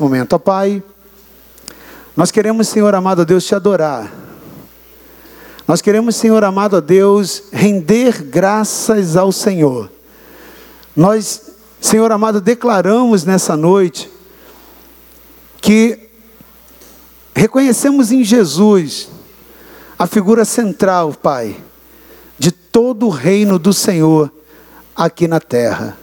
nesse momento. Ó Pai, nós queremos, Senhor amado a Deus, te adorar. Nós queremos, Senhor amado a Deus, render graças ao Senhor. Nós, Senhor amado, declaramos nessa noite que reconhecemos em Jesus a figura central, Pai, de todo o reino do Senhor aqui na terra.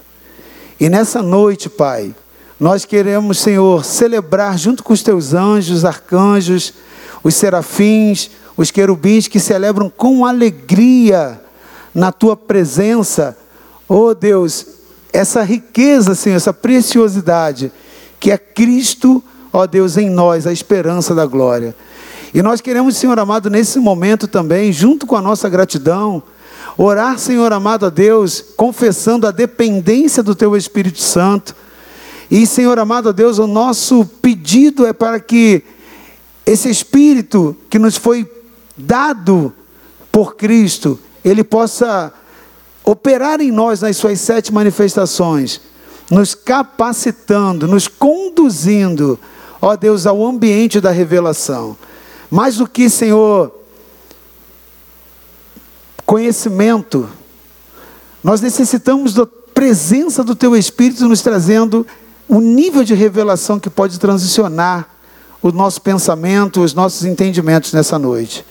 E nessa noite, Pai, nós queremos, Senhor, celebrar junto com os teus anjos, arcanjos, os serafins, os querubins que celebram com alegria na tua presença, oh Deus, essa riqueza, Senhor, essa preciosidade que é Cristo, ó Deus, em nós, a esperança da glória. E nós queremos, Senhor amado, nesse momento também, junto com a nossa gratidão, orar, Senhor amado a Deus, confessando a dependência do Teu Espírito Santo. E, Senhor amado Deus, o nosso pedido é para que esse Espírito que nos foi dado por Cristo, ele possa operar em nós nas suas sete manifestações, nos capacitando, nos conduzindo, ó Deus, ao ambiente da revelação. Mais do que, Senhor, conhecimento, nós necessitamos da presença do Teu Espírito nos trazendo o nível de revelação que pode transicionar o nosso pensamento, os nossos entendimentos nessa noite.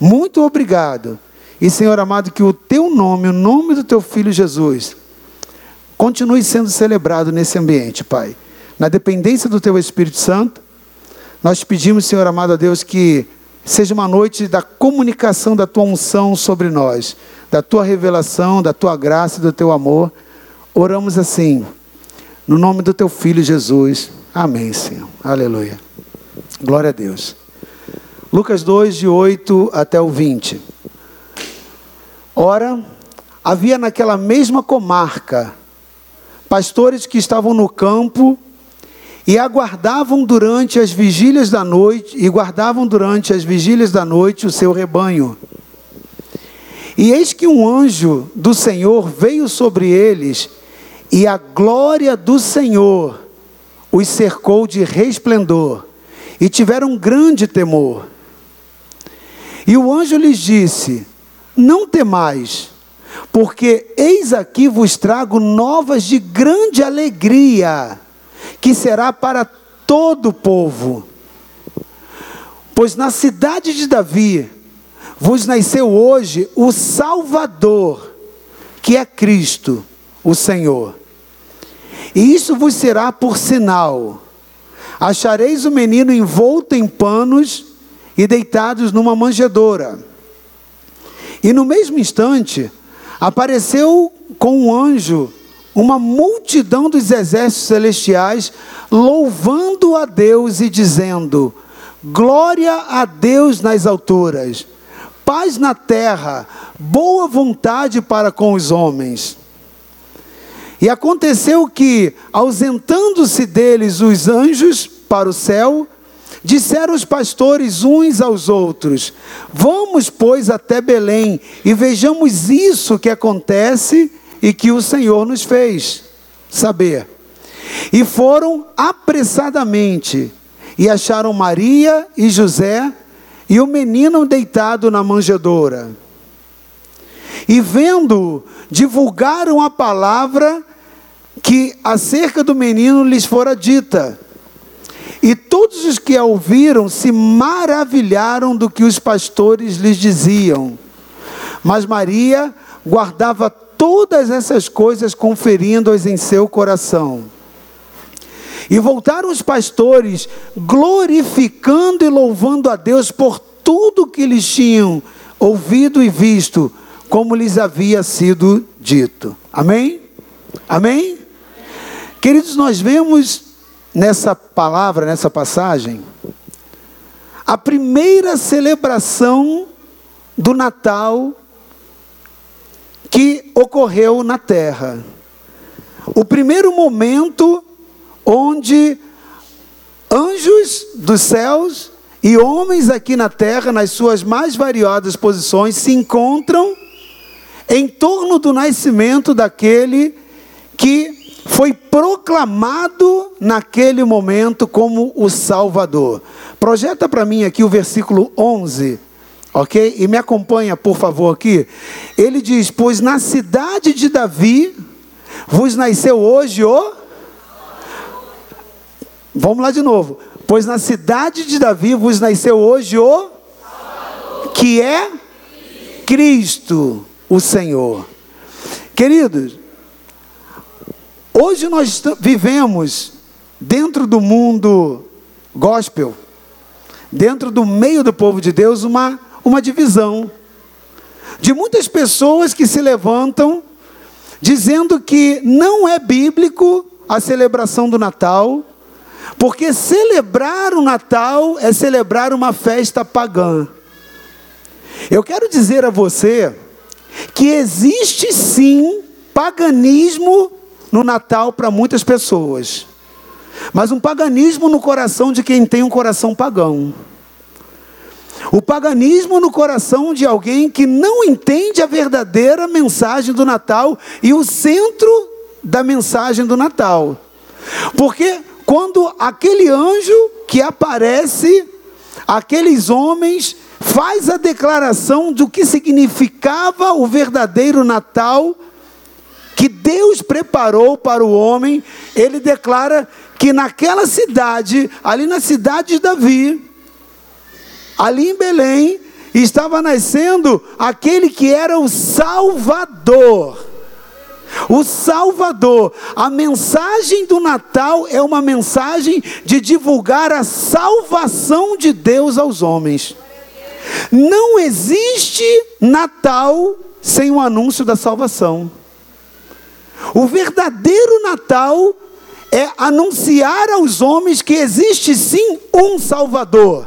Muito obrigado. E, Senhor amado, que o teu nome, o nome do teu filho Jesus, continue sendo celebrado nesse ambiente, Pai. Na dependência do teu Espírito Santo, nós pedimos, Senhor amado a Deus, que seja uma noite da comunicação da tua unção sobre nós, da tua revelação, da tua graça do teu amor. Oramos assim, no nome do teu filho Jesus. Amém, Senhor. Aleluia. Glória a Deus. Lucas 2, de 8 até o 20. Ora, havia naquela mesma comarca pastores que estavam no campo e aguardavam durante as vigílias da noite e guardavam durante as vigílias da noite o seu rebanho. E eis que um anjo do Senhor veio sobre eles, e a glória do Senhor os cercou de resplendor, e tiveram grande temor. E o anjo lhes disse: Não temais, porque eis aqui vos trago novas de grande alegria, que será para todo o povo. Pois na cidade de Davi vos nasceu hoje o Salvador, que é Cristo, o Senhor. E isso vos será por sinal: achareis o menino envolto em panos e deitados numa manjedoura. E no mesmo instante, apareceu com um anjo uma multidão dos exércitos celestiais, louvando a Deus e dizendo: Glória a Deus nas alturas, paz na terra, boa vontade para com os homens. E aconteceu que, ausentando-se deles os anjos para o céu, Disseram os pastores uns aos outros: Vamos, pois, até Belém e vejamos isso que acontece e que o Senhor nos fez saber. E foram apressadamente e acharam Maria e José e o menino deitado na manjedoura. E vendo, divulgaram a palavra que acerca do menino lhes fora dita. E todos os que a ouviram se maravilharam do que os pastores lhes diziam. Mas Maria guardava todas essas coisas, conferindo-as em seu coração. E voltaram os pastores, glorificando e louvando a Deus por tudo que lhes tinham ouvido e visto, como lhes havia sido dito. Amém? Amém? Queridos, nós vemos nessa palavra, nessa passagem, a primeira celebração do Natal que ocorreu na terra. O primeiro momento onde anjos dos céus e homens aqui na terra, nas suas mais variadas posições, se encontram em torno do nascimento daquele que foi proclamado naquele momento como o Salvador. Projeta para mim aqui o versículo 11, ok? E me acompanha, por favor, aqui. Ele diz: Pois na cidade de Davi vos nasceu hoje o. Vamos lá de novo. Pois na cidade de Davi vos nasceu hoje o. Que é Cristo, o Senhor. Queridos, Hoje nós vivemos dentro do mundo gospel, dentro do meio do povo de Deus, uma, uma divisão de muitas pessoas que se levantam dizendo que não é bíblico a celebração do Natal, porque celebrar o Natal é celebrar uma festa pagã. Eu quero dizer a você que existe sim paganismo no Natal para muitas pessoas, mas um paganismo no coração de quem tem um coração pagão. O paganismo no coração de alguém que não entende a verdadeira mensagem do Natal e o centro da mensagem do Natal. Porque quando aquele anjo que aparece, aqueles homens faz a declaração do que significava o verdadeiro Natal, que Deus preparou para o homem, ele declara que naquela cidade, ali na cidade de Davi, ali em Belém, estava nascendo aquele que era o Salvador. O Salvador, a mensagem do Natal é uma mensagem de divulgar a salvação de Deus aos homens. Não existe Natal sem o anúncio da salvação. O verdadeiro Natal é anunciar aos homens que existe sim um Salvador,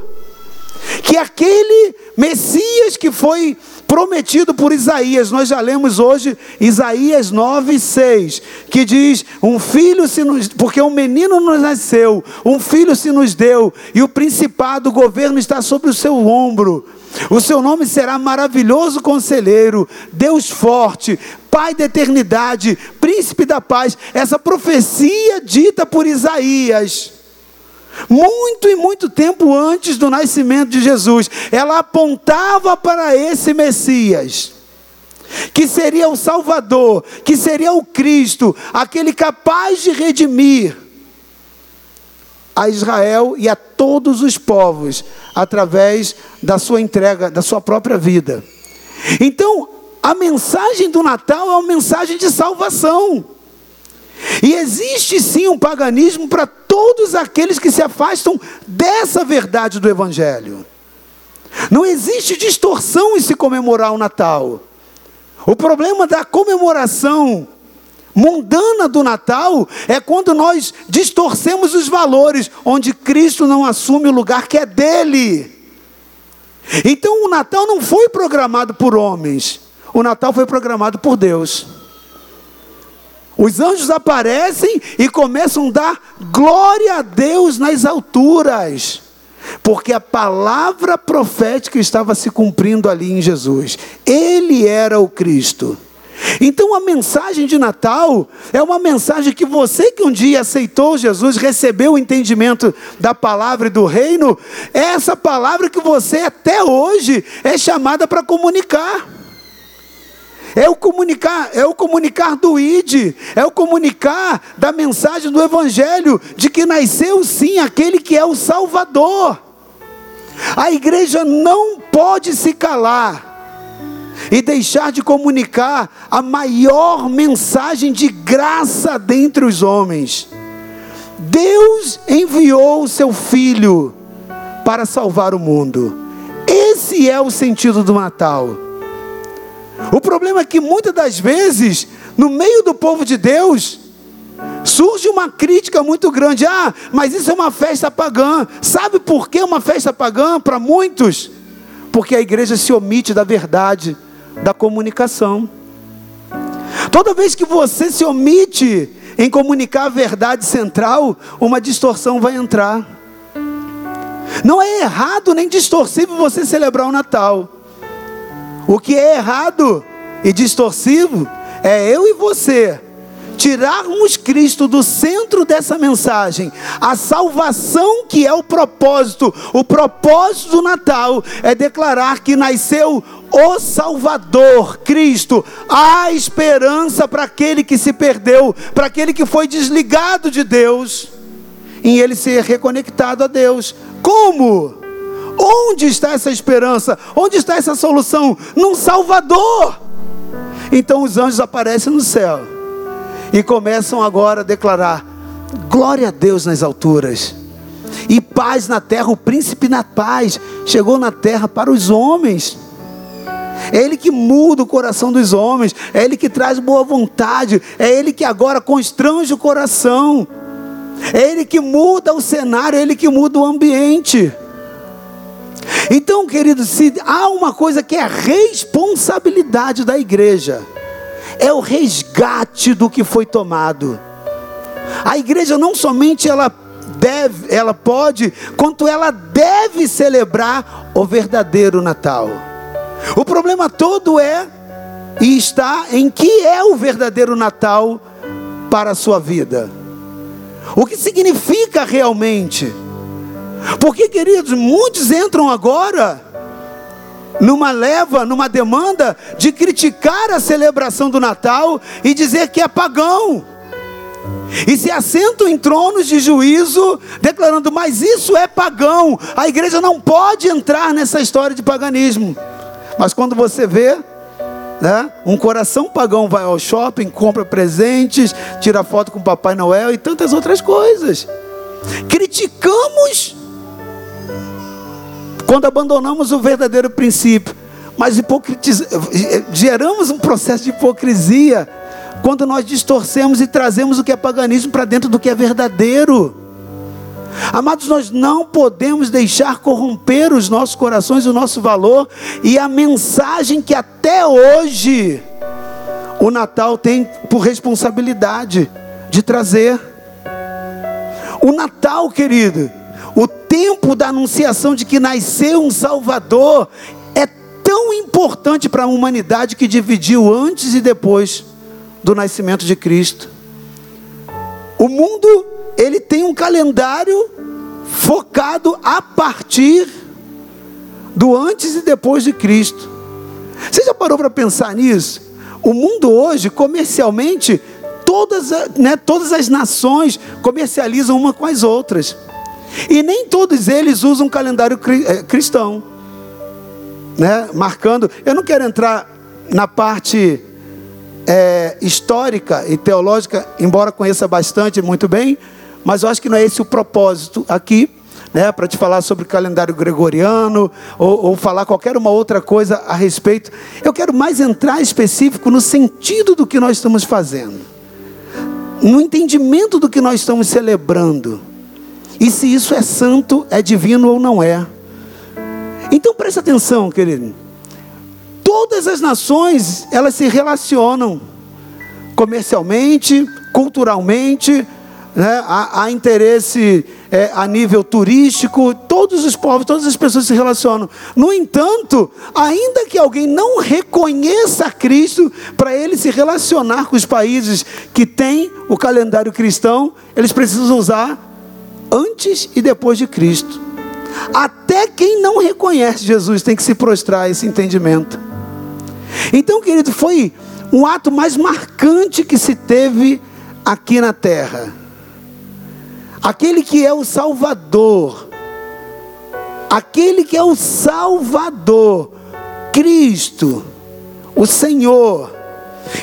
que aquele Messias que foi prometido por Isaías, nós já lemos hoje Isaías 9, 6, que diz: Um filho se nos, porque um menino nos nasceu, um filho se nos deu, e o principado, o governo está sobre o seu ombro. O seu nome será maravilhoso conselheiro, Deus forte, Pai da eternidade, príncipe da paz. Essa profecia dita por Isaías, muito e muito tempo antes do nascimento de Jesus, ela apontava para esse Messias que seria o Salvador, que seria o Cristo, aquele capaz de redimir a Israel e a todos os povos através da sua entrega, da sua própria vida. Então, a mensagem do Natal é uma mensagem de salvação. E existe sim um paganismo para todos aqueles que se afastam dessa verdade do Evangelho. Não existe distorção em se comemorar o Natal. O problema da comemoração mundana do Natal é quando nós distorcemos os valores, onde Cristo não assume o lugar que é dele. Então o Natal não foi programado por homens, o Natal foi programado por Deus. Os anjos aparecem e começam a dar glória a Deus nas alturas, porque a palavra profética estava se cumprindo ali em Jesus. Ele era o Cristo. Então a mensagem de Natal é uma mensagem que você que um dia aceitou Jesus, recebeu o entendimento da palavra e do reino, é essa palavra que você até hoje é chamada para comunicar. É o comunicar, é o comunicar do ID, é o comunicar da mensagem do evangelho de que nasceu sim aquele que é o Salvador. A igreja não pode se calar e deixar de comunicar a maior mensagem de graça dentre os homens. Deus enviou o seu filho para salvar o mundo. Esse é o sentido do Natal. O problema é que muitas das vezes, no meio do povo de Deus, surge uma crítica muito grande. Ah, mas isso é uma festa pagã. Sabe por que uma festa pagã para muitos? Porque a igreja se omite da verdade da comunicação. Toda vez que você se omite em comunicar a verdade central, uma distorção vai entrar. Não é errado nem distorsivo você celebrar o Natal. O que é errado e distorsivo é eu e você tirarmos Cristo do centro dessa mensagem, a salvação que é o propósito, o propósito do Natal é declarar que nasceu o Salvador, Cristo, há esperança para aquele que se perdeu, para aquele que foi desligado de Deus, em ele ser reconectado a Deus. Como? Onde está essa esperança? Onde está essa solução? Num Salvador. Então os anjos aparecem no céu e começam agora a declarar: glória a Deus nas alturas e paz na terra. O príncipe na paz chegou na terra para os homens. É Ele que muda o coração dos homens, é Ele que traz boa vontade, é Ele que agora constrange o coração, é Ele que muda o cenário, é Ele que muda o ambiente. Então, queridos, se há uma coisa que é responsabilidade da igreja, é o resgate do que foi tomado. A igreja não somente ela deve, ela pode, quanto ela deve celebrar o verdadeiro Natal. O problema todo é e está em que é o verdadeiro Natal para a sua vida. O que significa realmente? Porque, queridos, muitos entram agora numa leva, numa demanda de criticar a celebração do Natal e dizer que é pagão. E se assentam em tronos de juízo, declarando: Mas isso é pagão, a igreja não pode entrar nessa história de paganismo. Mas quando você vê, né, um coração pagão vai ao shopping, compra presentes, tira foto com Papai Noel e tantas outras coisas. Criticamos quando abandonamos o verdadeiro princípio, mas geramos um processo de hipocrisia quando nós distorcemos e trazemos o que é paganismo para dentro do que é verdadeiro. Amados, nós não podemos deixar corromper os nossos corações, o nosso valor e a mensagem que até hoje o Natal tem por responsabilidade de trazer. O Natal, querido, o tempo da anunciação de que nasceu um Salvador é tão importante para a humanidade que dividiu antes e depois do nascimento de Cristo. O mundo, ele tem um calendário focado a partir do antes e depois de Cristo. Você já parou para pensar nisso? O mundo hoje, comercialmente, todas, né, todas as nações comercializam uma com as outras. E nem todos eles usam calendário eh, cristão, né? Marcando. Eu não quero entrar na parte é, histórica e teológica, embora conheça bastante muito bem, mas eu acho que não é esse o propósito aqui, né? Para te falar sobre calendário gregoriano ou, ou falar qualquer uma outra coisa a respeito. Eu quero mais entrar específico no sentido do que nós estamos fazendo, no entendimento do que nós estamos celebrando. E se isso é santo, é divino ou não é. Então preste atenção, querido. Todas as nações, elas se relacionam comercialmente, culturalmente, né? há, há interesse é, a nível turístico, todos os povos, todas as pessoas se relacionam. No entanto, ainda que alguém não reconheça Cristo, para ele se relacionar com os países que têm o calendário cristão, eles precisam usar antes e depois de Cristo. Até quem não reconhece Jesus tem que se prostrar a esse entendimento. Então, querido, foi um ato mais marcante que se teve aqui na terra. Aquele que é o Salvador, aquele que é o Salvador, Cristo, o Senhor.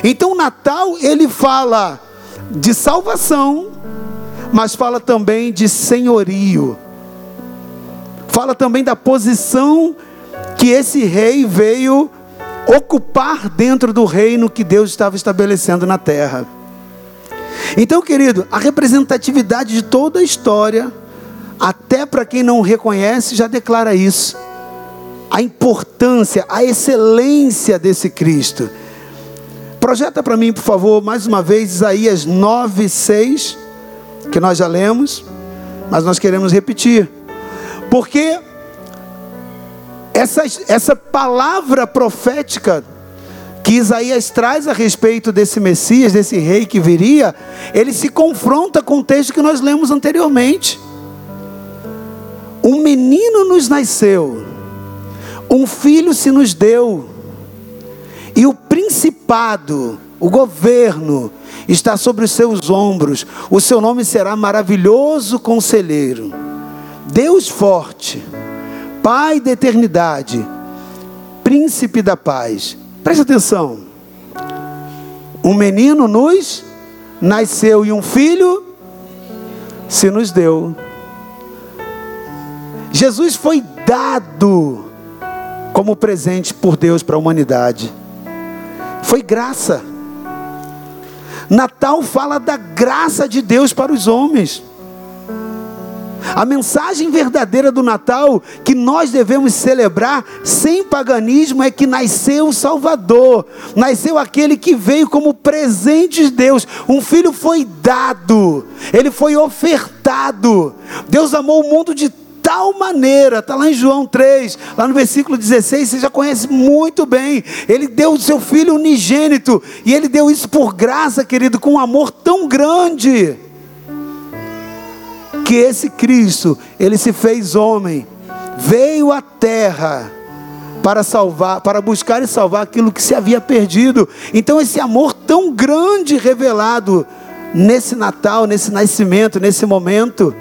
Então, Natal ele fala de salvação, mas fala também de senhorio. Fala também da posição que esse rei veio ocupar dentro do reino que Deus estava estabelecendo na terra. Então, querido, a representatividade de toda a história, até para quem não reconhece, já declara isso. A importância, a excelência desse Cristo. Projeta para mim, por favor, mais uma vez, Isaías 9, 6 que nós já lemos, mas nós queremos repetir. Porque essa, essa palavra profética que Isaías traz a respeito desse Messias, desse rei que viria, ele se confronta com o texto que nós lemos anteriormente. Um menino nos nasceu, um filho se nos deu, e o principado, o governo, está sobre os seus ombros. O seu nome será maravilhoso conselheiro, Deus forte, Pai da eternidade, príncipe da paz. Preste atenção. Um menino nos nasceu e um filho se nos deu. Jesus foi dado como presente por Deus para a humanidade. Foi graça. Natal fala da graça de Deus para os homens. A mensagem verdadeira do Natal que nós devemos celebrar sem paganismo é que nasceu o Salvador, nasceu aquele que veio como presente de Deus. Um filho foi dado, ele foi ofertado. Deus amou o mundo de tal maneira, está lá em João 3, lá no versículo 16, você já conhece muito bem. Ele deu o seu filho unigênito, e ele deu isso por graça, querido, com um amor tão grande que esse Cristo, ele se fez homem, veio à terra para salvar, para buscar e salvar aquilo que se havia perdido. Então esse amor tão grande revelado nesse Natal, nesse nascimento, nesse momento,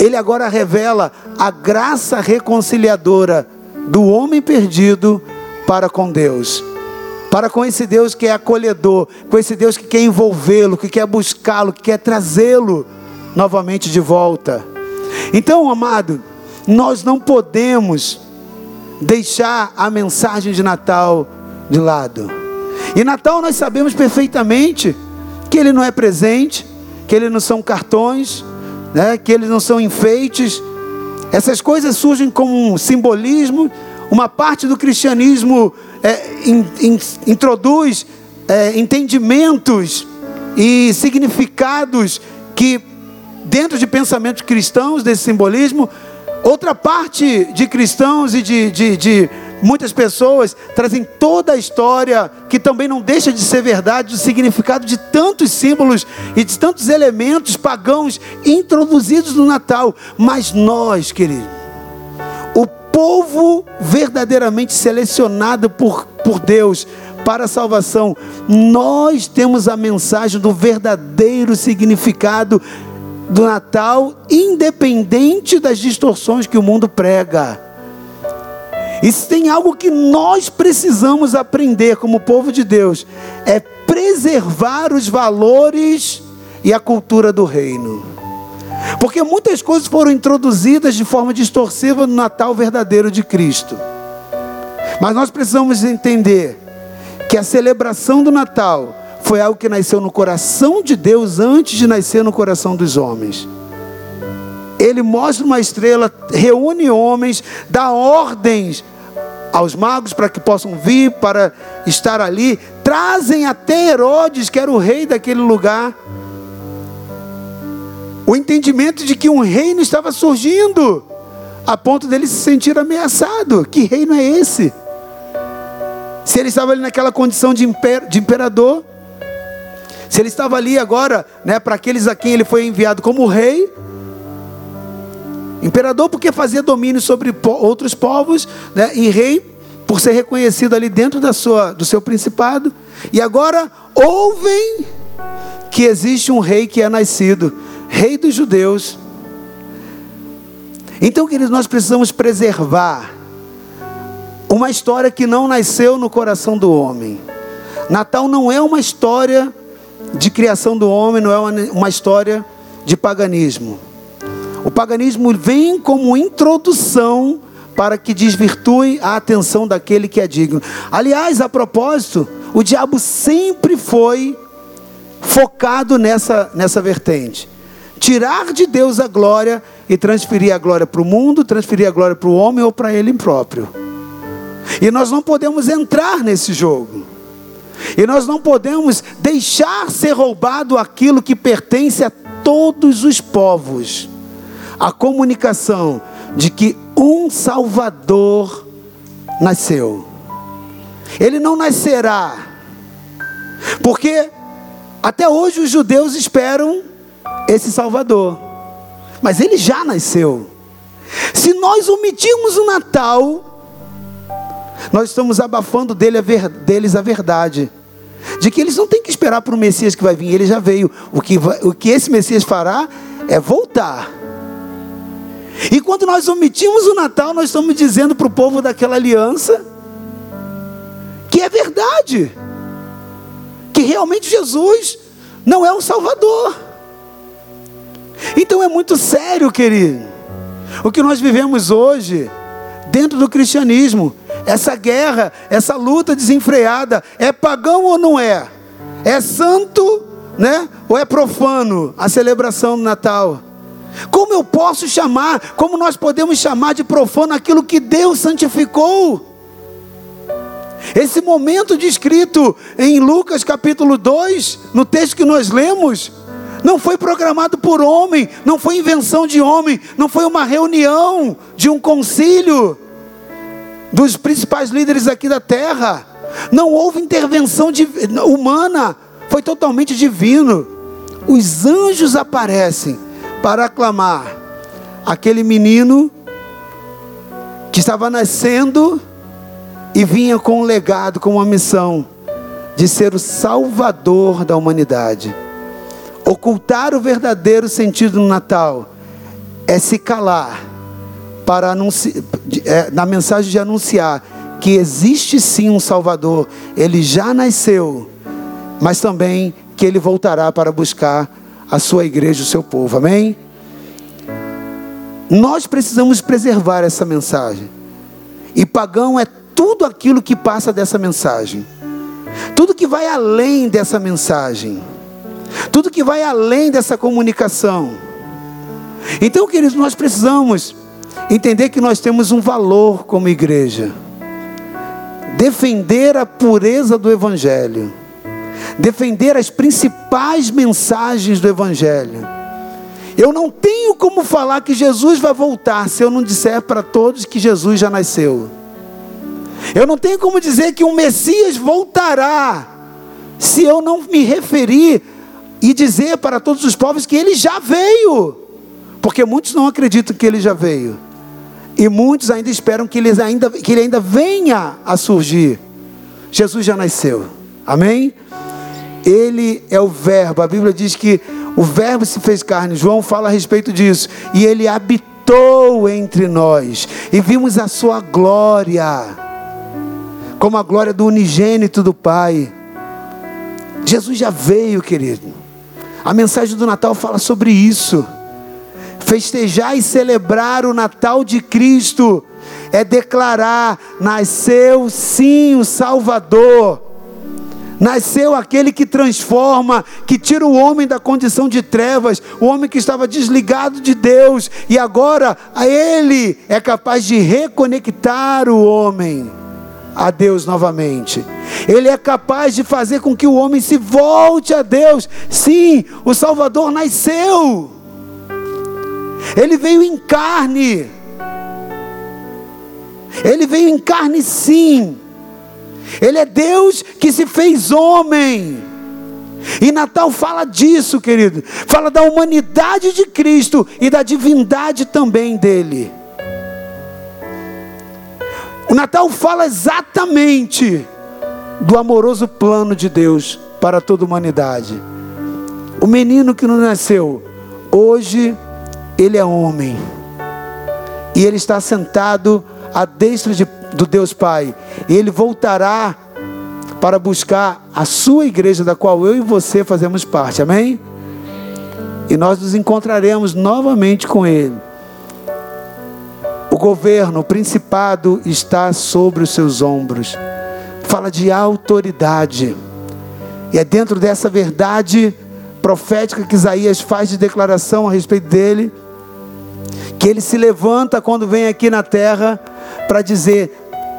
ele agora revela a graça reconciliadora do homem perdido para com Deus. Para com esse Deus que é acolhedor, com esse Deus que quer envolvê-lo, que quer buscá-lo, que quer trazê-lo novamente de volta. Então, amado, nós não podemos deixar a mensagem de Natal de lado. E Natal nós sabemos perfeitamente que ele não é presente, que ele não são cartões, né, que eles não são enfeites. Essas coisas surgem como um simbolismo. Uma parte do cristianismo é, in, in, introduz é, entendimentos e significados que dentro de pensamentos cristãos, desse simbolismo, outra parte de cristãos e de, de, de muitas pessoas trazem toda a história, que também não deixa de ser verdade, o significado de tantos símbolos e de tantos elementos pagãos introduzidos no Natal. Mas nós, querido, o povo verdadeiramente selecionado por, por Deus para a salvação, nós temos a mensagem do verdadeiro significado do Natal, independente das distorções que o mundo prega. E se tem algo que nós precisamos aprender como povo de Deus, é preservar os valores e a cultura do reino. Porque muitas coisas foram introduzidas de forma distorsiva no Natal verdadeiro de Cristo. Mas nós precisamos entender que a celebração do Natal foi algo que nasceu no coração de Deus antes de nascer no coração dos homens. Ele mostra uma estrela, reúne homens, dá ordens aos magos para que possam vir, para estar ali, trazem até Herodes, que era o rei daquele lugar, o entendimento de que um reino estava surgindo, a ponto dele se sentir ameaçado. Que reino é esse? Se ele estava ali naquela condição de, imper, de imperador, se ele estava ali agora, né, para aqueles a quem ele foi enviado como rei, imperador porque fazia domínio sobre outros povos, né, e rei por ser reconhecido ali dentro da sua, do seu principado. E agora ouvem que existe um rei que é nascido, rei dos judeus. Então, queridos, nós precisamos preservar uma história que não nasceu no coração do homem. Natal não é uma história de criação do homem, não é uma, uma história de paganismo. O paganismo vem como introdução para que desvirtue a atenção daquele que é digno. Aliás, a propósito, o diabo sempre foi focado nessa, nessa vertente. Tirar de Deus a glória e transferir a glória para o mundo, transferir a glória para o homem ou para ele próprio. E nós não podemos entrar nesse jogo. E nós não podemos deixar ser roubado aquilo que pertence a todos os povos. A comunicação de que um Salvador nasceu. Ele não nascerá. Porque até hoje os judeus esperam esse Salvador. Mas ele já nasceu. Se nós omitirmos o Natal, nós estamos abafando dele a ver, deles a verdade. De que eles não têm que esperar para o Messias que vai vir, ele já veio. O que, vai, o que esse Messias fará é voltar. E quando nós omitimos o Natal, nós estamos dizendo para o povo daquela aliança que é verdade, que realmente Jesus não é o Salvador. Então é muito sério, querido, o que nós vivemos hoje dentro do cristianismo, essa guerra, essa luta desenfreada, é pagão ou não é? É santo, né? Ou é profano a celebração do Natal? Como eu posso chamar, como nós podemos chamar de profano aquilo que Deus santificou? Esse momento descrito em Lucas capítulo 2, no texto que nós lemos, não foi programado por homem, não foi invenção de homem, não foi uma reunião de um concílio dos principais líderes aqui da terra. Não houve intervenção humana, foi totalmente divino. Os anjos aparecem para aclamar aquele menino que estava nascendo e vinha com um legado, com uma missão de ser o salvador da humanidade. Ocultar o verdadeiro sentido do Natal é se calar para anunciar, é, na mensagem de anunciar que existe sim um Salvador, ele já nasceu, mas também que ele voltará para buscar a sua igreja, o seu povo. Amém? Nós precisamos preservar essa mensagem. E pagão é tudo aquilo que passa dessa mensagem. Tudo que vai além dessa mensagem. Tudo que vai além dessa comunicação. Então, queridos, nós precisamos entender que nós temos um valor como igreja. Defender a pureza do Evangelho defender as principais mensagens do Evangelho. Eu não tenho como falar que Jesus vai voltar se eu não disser para todos que Jesus já nasceu. Eu não tenho como dizer que um Messias voltará se eu não me referir e dizer para todos os povos que ele já veio. Porque muitos não acreditam que ele já veio. E muitos ainda esperam que ele ainda, que ele ainda venha a surgir. Jesus já nasceu. Amém? Ele é o Verbo. A Bíblia diz que o Verbo se fez carne. João fala a respeito disso. E ele habitou entre nós. E vimos a sua glória, como a glória do unigênito do Pai. Jesus já veio, querido. A mensagem do Natal fala sobre isso. Festejar e celebrar o Natal de Cristo é declarar: nasceu sim o Salvador Nasceu aquele que transforma, que tira o homem da condição de trevas, o homem que estava desligado de Deus, e agora a ele é capaz de reconectar o homem a Deus novamente. Ele é capaz de fazer com que o homem se volte a Deus. Sim, o Salvador nasceu. Ele veio em carne. Ele veio em carne, sim ele é Deus que se fez homem. E Natal fala disso, querido. Fala da humanidade de Cristo e da divindade também dele. O Natal fala exatamente do amoroso plano de Deus para toda a humanidade. O menino que não nasceu, hoje ele é homem. E ele está sentado à destra de do Deus Pai. E ele voltará para buscar a sua igreja, da qual eu e você fazemos parte. Amém? E nós nos encontraremos novamente com ele. O governo, o principado está sobre os seus ombros. Fala de autoridade. E é dentro dessa verdade profética que Isaías faz de declaração a respeito dele, que ele se levanta quando vem aqui na terra para dizer: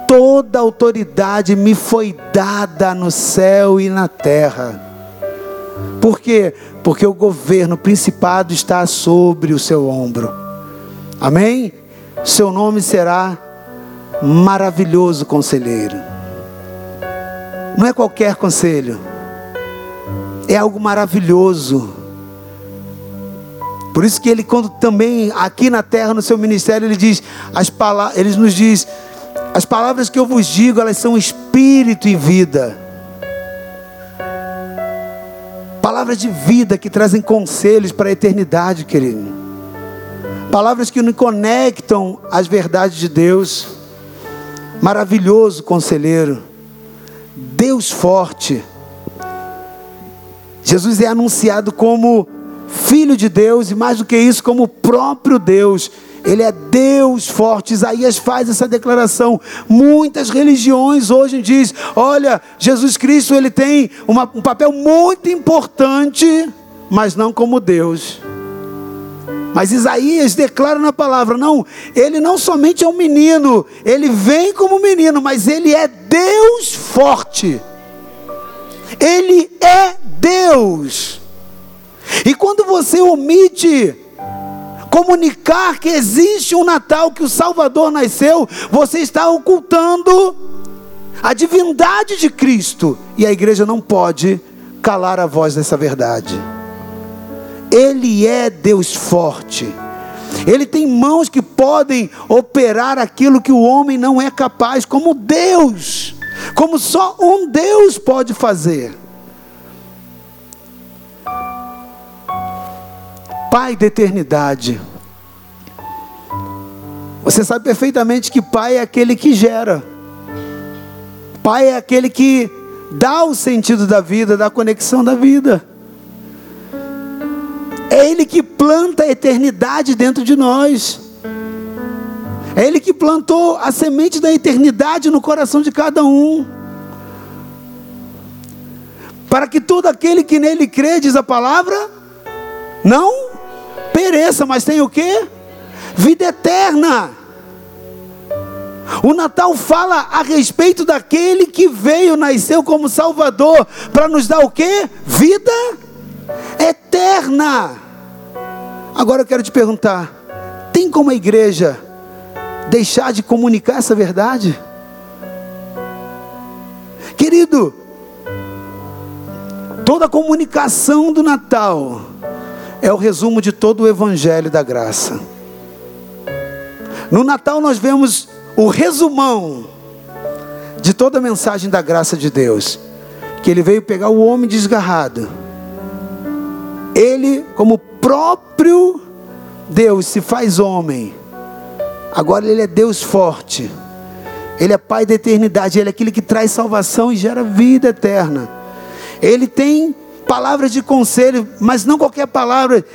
toda autoridade me foi dada no céu e na terra. Por quê? Porque o governo, o principado está sobre o seu ombro. Amém? Seu nome será maravilhoso conselheiro. Não é qualquer conselho. É algo maravilhoso. Por isso que ele, quando também aqui na terra, no seu ministério, ele diz, as palavras, ele nos diz, as palavras que eu vos digo, elas são espírito e vida. Palavras de vida que trazem conselhos para a eternidade, querido. Palavras que nos conectam às verdades de Deus. Maravilhoso conselheiro. Deus forte. Jesus é anunciado como Filho de Deus e mais do que isso, como o próprio Deus. Ele é Deus forte. Isaías faz essa declaração. Muitas religiões hoje dizem: olha, Jesus Cristo ele tem uma, um papel muito importante, mas não como Deus. Mas Isaías declara na palavra: não, ele não somente é um menino, ele vem como menino, mas ele é Deus forte. Ele é Deus. E quando você omite comunicar que existe um Natal, que o Salvador nasceu, você está ocultando a divindade de Cristo. E a igreja não pode calar a voz dessa verdade. Ele é Deus forte. Ele tem mãos que podem operar aquilo que o homem não é capaz, como Deus, como só um Deus pode fazer. Pai da eternidade. Você sabe perfeitamente que Pai é aquele que gera. Pai é aquele que dá o sentido da vida, da conexão da vida. É Ele que planta a eternidade dentro de nós. É Ele que plantou a semente da eternidade no coração de cada um. Para que todo aquele que nele crê, diz a palavra, não pereça, mas tem o que? Vida eterna. O Natal fala a respeito daquele que veio, nasceu como Salvador, para nos dar o que? Vida eterna. Agora eu quero te perguntar: tem como a igreja deixar de comunicar essa verdade? Querido, toda a comunicação do Natal é o resumo de todo o Evangelho da graça. No Natal nós vemos o resumão de toda a mensagem da graça de Deus, que ele veio pegar o homem desgarrado. Ele, como próprio Deus, se faz homem. Agora ele é Deus forte. Ele é Pai da eternidade, ele é aquele que traz salvação e gera vida eterna. Ele tem palavras de conselho, mas não qualquer palavra.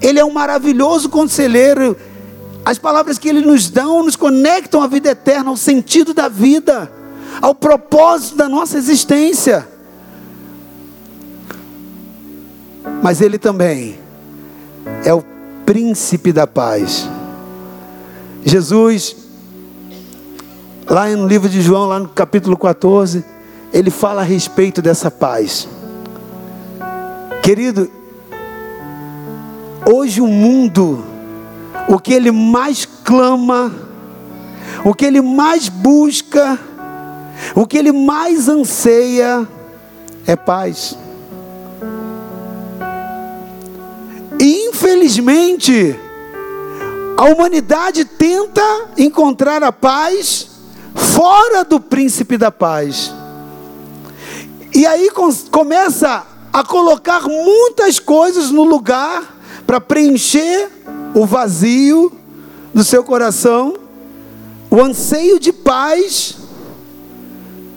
Ele é um maravilhoso conselheiro. As palavras que ele nos dá nos conectam à vida eterna, ao sentido da vida, ao propósito da nossa existência. Mas ele também é o príncipe da paz. Jesus, lá no livro de João, lá no capítulo 14, ele fala a respeito dessa paz. Querido, hoje o mundo, o que ele mais clama, o que ele mais busca, o que ele mais anseia é paz. E infelizmente, a humanidade tenta encontrar a paz fora do príncipe da paz. E aí começa a colocar muitas coisas no lugar para preencher o vazio do seu coração, o anseio de paz,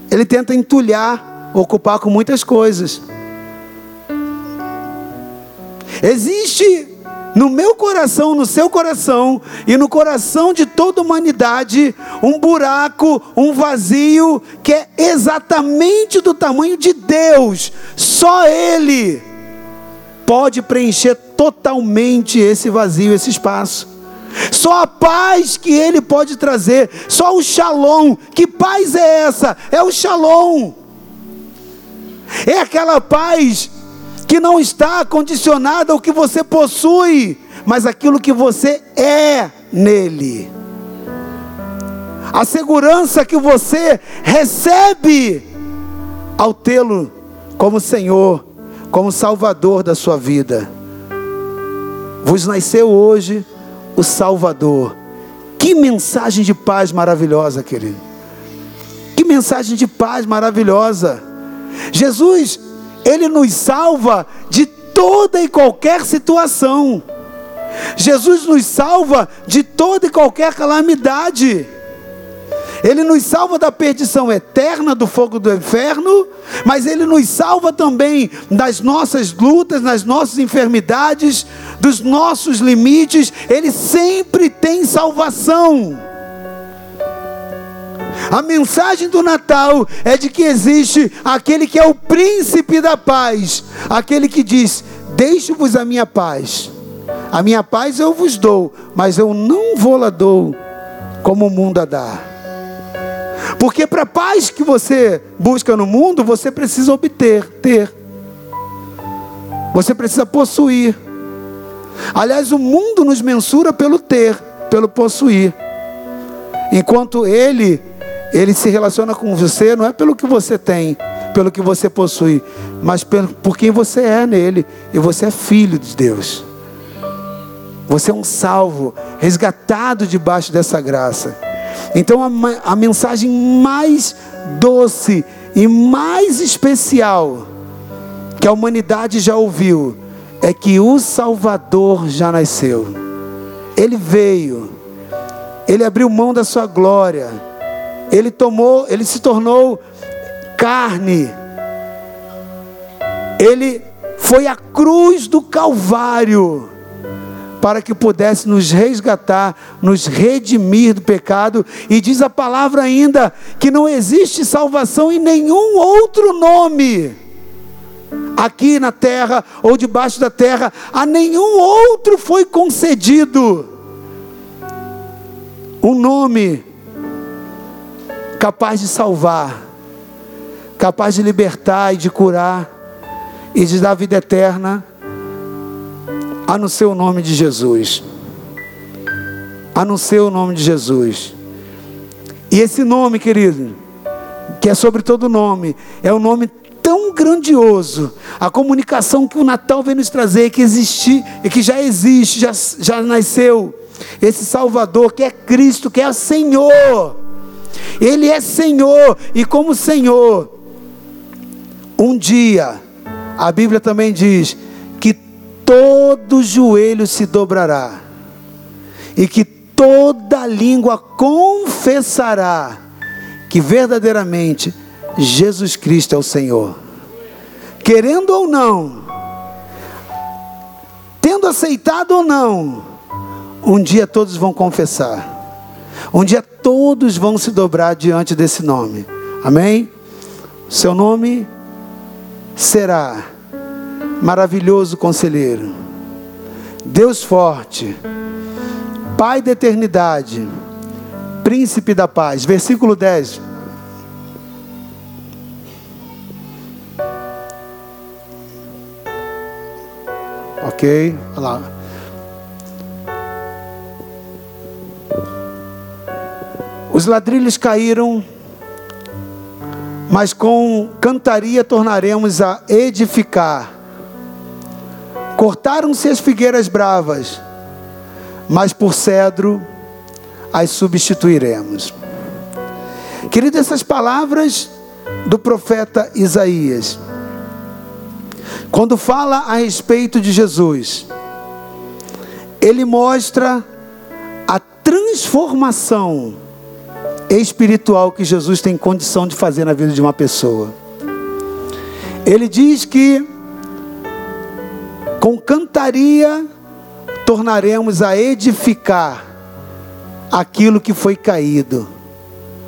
ele tenta entulhar, ocupar com muitas coisas. Existe no meu coração, no seu coração e no coração de toda a humanidade, um buraco, um vazio que é exatamente do tamanho de Deus. Só Ele pode preencher totalmente esse vazio, esse espaço. Só a paz que Ele pode trazer, só o shalom. Que paz é essa? É o shalom. É aquela paz que não está condicionada ao que você possui, mas aquilo que você é nele. A segurança que você recebe ao tê-lo como Senhor, como Salvador da sua vida. Vos nasceu hoje o Salvador. Que mensagem de paz maravilhosa, querido. Que mensagem de paz maravilhosa. Jesus, ele nos salva de toda e qualquer situação. Jesus nos salva de toda e qualquer calamidade. Ele nos salva da perdição eterna, do fogo do inferno, mas Ele nos salva também das nossas lutas, das nossas enfermidades, dos nossos limites. Ele sempre tem salvação. A mensagem do Natal é de que existe aquele que é o príncipe da paz, aquele que diz: Deixo-vos a minha paz. A minha paz eu vos dou, mas eu não vou lá dou como o mundo a dá. Porque para a paz que você busca no mundo, você precisa obter, ter. Você precisa possuir. Aliás, o mundo nos mensura pelo ter, pelo possuir. Enquanto ele, ele se relaciona com você não é pelo que você tem, pelo que você possui, mas por quem você é nele. E você é filho de Deus. Você é um salvo, resgatado debaixo dessa graça. Então a, a mensagem mais doce e mais especial que a humanidade já ouviu é que o Salvador já nasceu. Ele veio. Ele abriu mão da sua glória. Ele tomou, ele se tornou carne. Ele foi à cruz do Calvário para que pudesse nos resgatar, nos redimir do pecado. E diz a palavra ainda que não existe salvação em nenhum outro nome, aqui na terra ou debaixo da terra, a nenhum outro foi concedido um nome capaz de salvar, capaz de libertar e de curar e de dar vida eterna a não ser o nome de Jesus. A não ser o nome de Jesus. E esse nome, querido, que é sobre todo nome, é um nome tão grandioso. A comunicação que o Natal vem nos trazer, que existe, e que já existe, já, já nasceu. Esse Salvador que é Cristo, que é o Senhor. Ele é Senhor, e como Senhor, um dia, a Bíblia também diz todo joelho se dobrará, e que toda língua confessará que verdadeiramente Jesus Cristo é o Senhor. Querendo ou não, tendo aceitado ou não, um dia todos vão confessar. Um dia todos vão se dobrar diante desse nome. Amém? Seu nome será maravilhoso conselheiro, Deus forte, Pai da eternidade, príncipe da paz. Versículo 10. Ok, olha lá. Os ladrilhos caíram, mas com cantaria tornaremos a edificar Cortaram-se as figueiras bravas, mas por cedro as substituiremos. Querido, essas palavras do profeta Isaías, quando fala a respeito de Jesus, ele mostra a transformação espiritual que Jesus tem condição de fazer na vida de uma pessoa. Ele diz que com cantaria tornaremos a edificar aquilo que foi caído,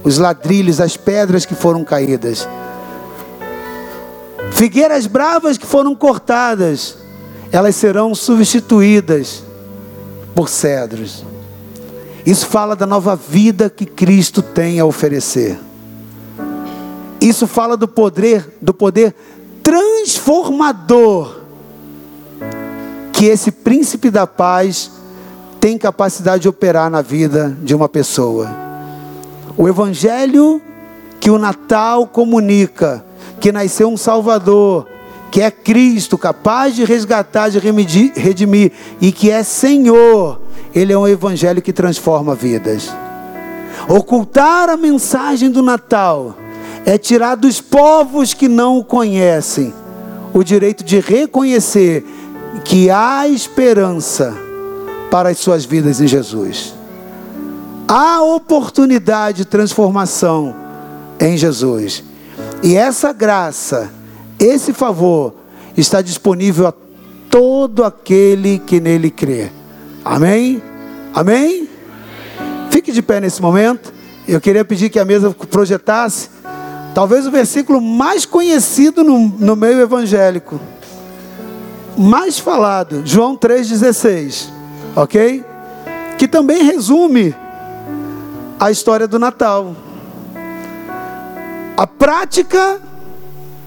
os ladrilhos, as pedras que foram caídas, figueiras bravas que foram cortadas, elas serão substituídas por cedros. Isso fala da nova vida que Cristo tem a oferecer. Isso fala do poder, do poder transformador que esse príncipe da paz tem capacidade de operar na vida de uma pessoa. O evangelho que o Natal comunica que nasceu um Salvador, que é Cristo, capaz de resgatar, de redimir, e que é Senhor, ele é um evangelho que transforma vidas. Ocultar a mensagem do Natal é tirar dos povos que não o conhecem o direito de reconhecer que há esperança para as suas vidas em Jesus. Há oportunidade de transformação em Jesus. E essa graça, esse favor, está disponível a todo aquele que nele crê. Amém? Amém? Fique de pé nesse momento. Eu queria pedir que a mesa projetasse talvez o versículo mais conhecido no, no meio evangélico, mais falado, João 3,16, ok? Que também resume a história do Natal. A prática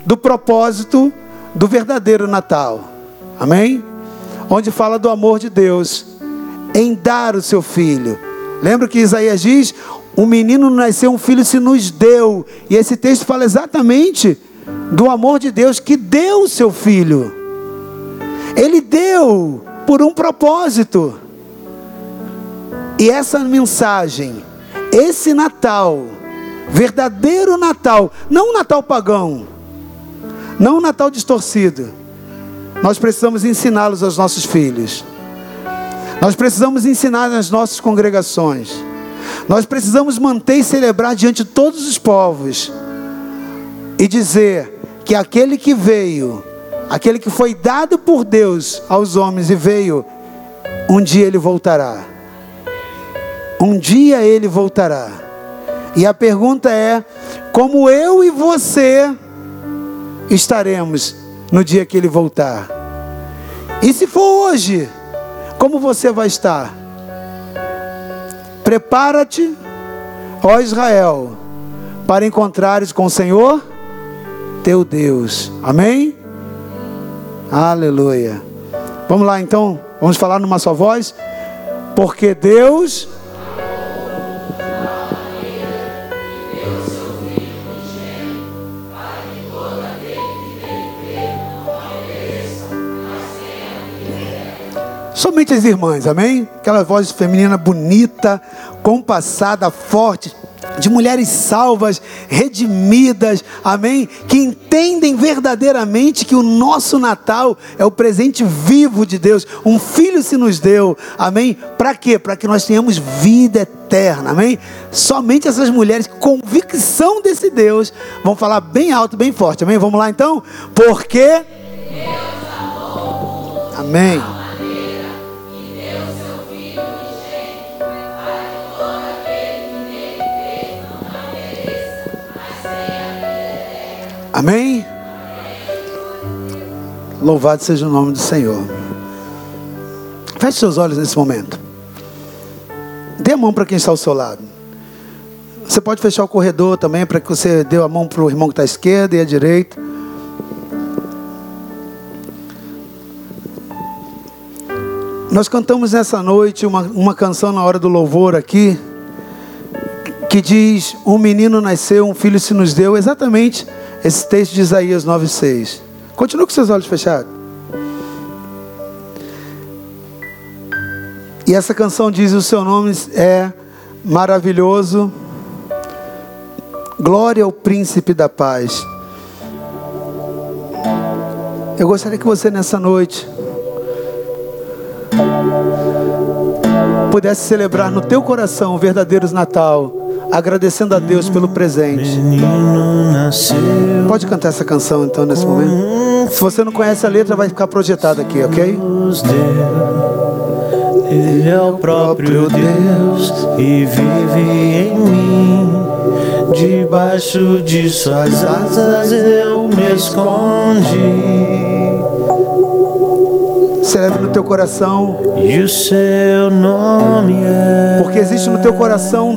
do propósito do verdadeiro Natal. Amém? Onde fala do amor de Deus em dar o seu filho. Lembra que Isaías diz: um menino nasceu, um filho se nos deu. E esse texto fala exatamente do amor de Deus que deu o seu filho. Ele deu por um propósito. E essa mensagem, esse Natal, verdadeiro Natal, não um Natal pagão, não um Natal distorcido. Nós precisamos ensiná-los aos nossos filhos. Nós precisamos ensinar nas nossas congregações. Nós precisamos manter e celebrar diante de todos os povos e dizer que aquele que veio, aquele que foi dado por Deus aos homens e veio, um dia ele voltará. Um dia ele voltará. E a pergunta é: como eu e você estaremos no dia que ele voltar? E se for hoje, como você vai estar? Prepara-te, ó Israel, para encontrares com o Senhor teu Deus. Amém? Aleluia. Vamos lá então, vamos falar numa só voz. Porque Deus Somente as irmãs, amém? Aquela voz feminina bonita, compassada, forte, de mulheres salvas, redimidas, amém? Que entendem verdadeiramente que o nosso Natal é o presente vivo de Deus, um filho se nos deu, amém? Para quê? Para que nós tenhamos vida eterna, amém? Somente essas mulheres, convicção desse Deus, vão falar bem alto, bem forte, amém? Vamos lá então? Porque. Amém. Amém? Louvado seja o nome do Senhor. Feche seus olhos nesse momento. Dê a mão para quem está ao seu lado. Você pode fechar o corredor também para que você dê a mão para o irmão que está à esquerda e à direita. Nós cantamos nessa noite uma, uma canção na hora do louvor aqui, que diz: Um menino nasceu, um filho se nos deu, exatamente esse texto de Isaías 9,6. Continue com seus olhos fechados. E essa canção diz: O seu nome é maravilhoso, glória ao príncipe da paz. Eu gostaria que você nessa noite pudesse celebrar no teu coração o verdadeiro Natal agradecendo a Deus pelo presente. Pode cantar essa canção então nesse momento. Se você não conhece a letra, vai ficar projetada aqui, ok? Ele é o próprio Deus e vive em mim. Debaixo de suas asas eu me escondi. Celebre no teu coração. E o seu nome é. Porque existe no teu coração